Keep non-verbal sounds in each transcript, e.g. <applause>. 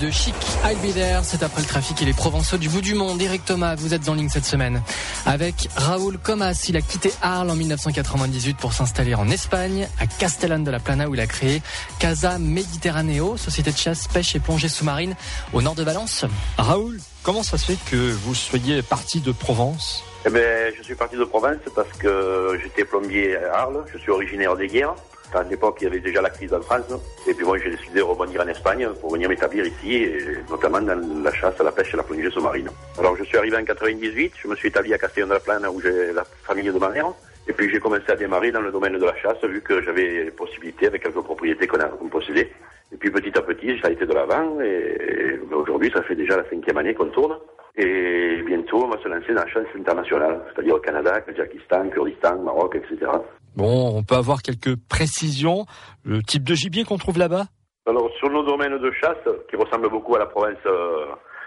de Chic, I'll Be There. C'est après le trafic et les Provençaux du bout du monde. Eric Thomas, vous êtes en ligne cette semaine. Avec Raoul Comas, il a quitté Arles en 1998 pour s'installer en Espagne, à Castellane de la Plana où il a créé Casa Mediterraneo, société de chasse, pêche et plongée sous-marine au nord de Valence. Raoul, comment ça se fait que vous soyez parti de Provence eh ben, je suis parti de Provence parce que j'étais plombier à Arles, je suis originaire des guerres. À l'époque, il y avait déjà la crise en France. Et puis moi, j'ai décidé de rebondir en Espagne pour venir m'établir ici, et notamment dans la chasse, la pêche et la plongée sous-marine. Alors, je suis arrivé en 98, je me suis établi à Castellon de la Plane, où j'ai la famille de ma mère. Et puis, j'ai commencé à démarrer dans le domaine de la chasse, vu que j'avais possibilité avec quelques propriétés qu'on a possédées. Et puis, petit à petit, ça a été de l'avant, et aujourd'hui, ça fait déjà la cinquième année qu'on tourne. Et bientôt, on va se lancer dans la chasse internationale, c'est-à-dire au Canada, Kazakhstan, Kurdistan, Maroc, etc. Bon, on peut avoir quelques précisions. Le type de gibier qu'on trouve là-bas? Alors, sur nos domaines de chasse, qui ressemblent beaucoup à la province, euh,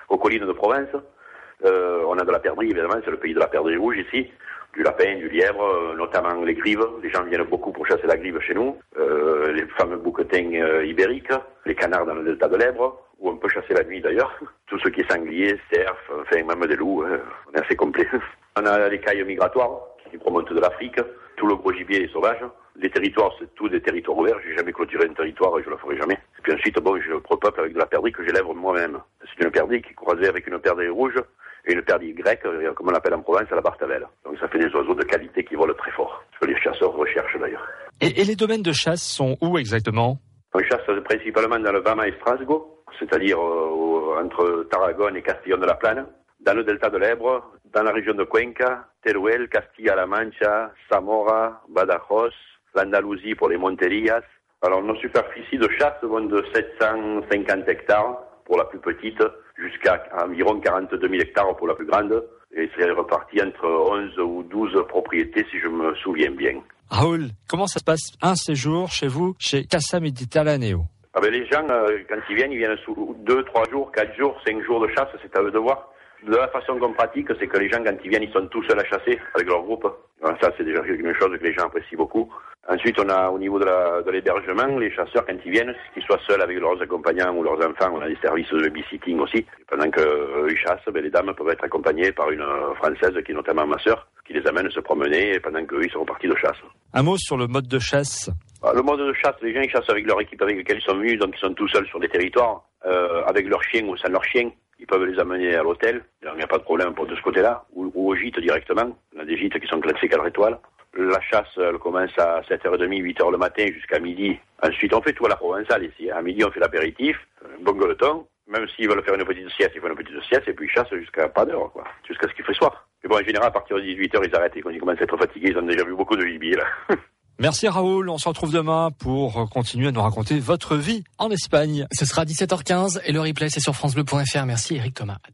aux collines de Provence, euh, on a de la perdrix, évidemment, c'est le pays de la perdrix rouge ici, du lapin, du lièvre, euh, notamment les grives. Les gens viennent beaucoup pour chasser la grive chez nous. les fameux bouquetins ibériques, les canards dans le delta de l'Èbre, on peut chasser la nuit d'ailleurs. Tout ce qui est sanglier, cerf, enfin même des loups, on est assez complet. <laughs> On a les cailles migratoires qui remontent de l'Afrique tout le gros gibier est sauvage. Les territoires, c'est tous des territoires ouverts. J'ai jamais clôturé un territoire et je le ferai jamais. Et puis ensuite, bon, je repeuple avec de la perdrix que j'élève moi-même. C'est une perdrix qui est croisée avec une perdrix rouge et une perdrix grecque, comme on l'appelle en Provence, à la Bartavelle. Donc ça fait des oiseaux de qualité qui volent très fort. Ce que les chasseurs recherchent d'ailleurs. Et, les domaines de chasse sont où exactement? On chasse principalement dans le Bama et Strasbourg, c'est-à-dire euh, entre Tarragone et Castillon de la Plane, dans le delta de l'Èbre, dans la région de Cuenca, Teruel, Castilla-La Mancha, Zamora, Badajoz, l'Andalousie pour les Monterillas. Alors nos superficies de chasse vont de 750 hectares pour la plus petite jusqu'à environ 42 000 hectares pour la plus grande. Et c'est reparti entre 11 ou 12 propriétés si je me souviens bien. Raoul, comment ça se passe un séjour chez vous, chez Casa Mediterraneo ah ben Les gens, euh, quand ils viennent, ils viennent sous 2, 3 jours, 4 jours, 5 jours de chasse, c'est à eux de voir de la façon qu'on pratique, c'est que les gens, quand ils viennent, ils sont tous seuls à chasser avec leur groupe. ça, c'est déjà une chose que les gens apprécient beaucoup. Ensuite, on a au niveau de l'hébergement, les chasseurs, quand ils viennent, qu'ils soient seuls avec leurs accompagnants ou leurs enfants, on a des services de babysitting aussi. pendant qu'ils chassent, ben, les dames peuvent être accompagnées par une euh, Française, qui est notamment ma sœur, qui les amène se promener pendant qu'eux, ils sont partis de chasse. Un mot sur le mode de chasse bah, Le mode de chasse, les gens, ils chassent avec leur équipe avec laquelle ils sont venus, donc ils sont tout seuls sur des territoires, euh, avec leurs chiens ou sans leurs chiens ils peuvent les amener à l'hôtel, il n'y a pas de problème pour de ce côté-là, ou, au gîte directement. On a des gîtes qui sont classés 4 étoiles. La chasse, elle commence à 7h30, 8h le matin jusqu'à midi. Ensuite, on fait tout à la provençale ici. À midi, on fait l'apéritif, un bon gueuleton. Même s'ils veulent faire une petite sieste, ils font une petite sieste et puis ils chassent jusqu'à pas d'heure, quoi. Jusqu'à ce qu'il fait soir. Mais bon, en général, à partir de 18h, ils arrêtent. Et quand ils commencent à être fatigués, ils ont déjà vu beaucoup de gibier, là. <laughs> Merci Raoul, on se retrouve demain pour continuer à nous raconter votre vie en Espagne. Ce sera 17h15 et le replay c'est sur francebleu.fr. Merci Eric Thomas.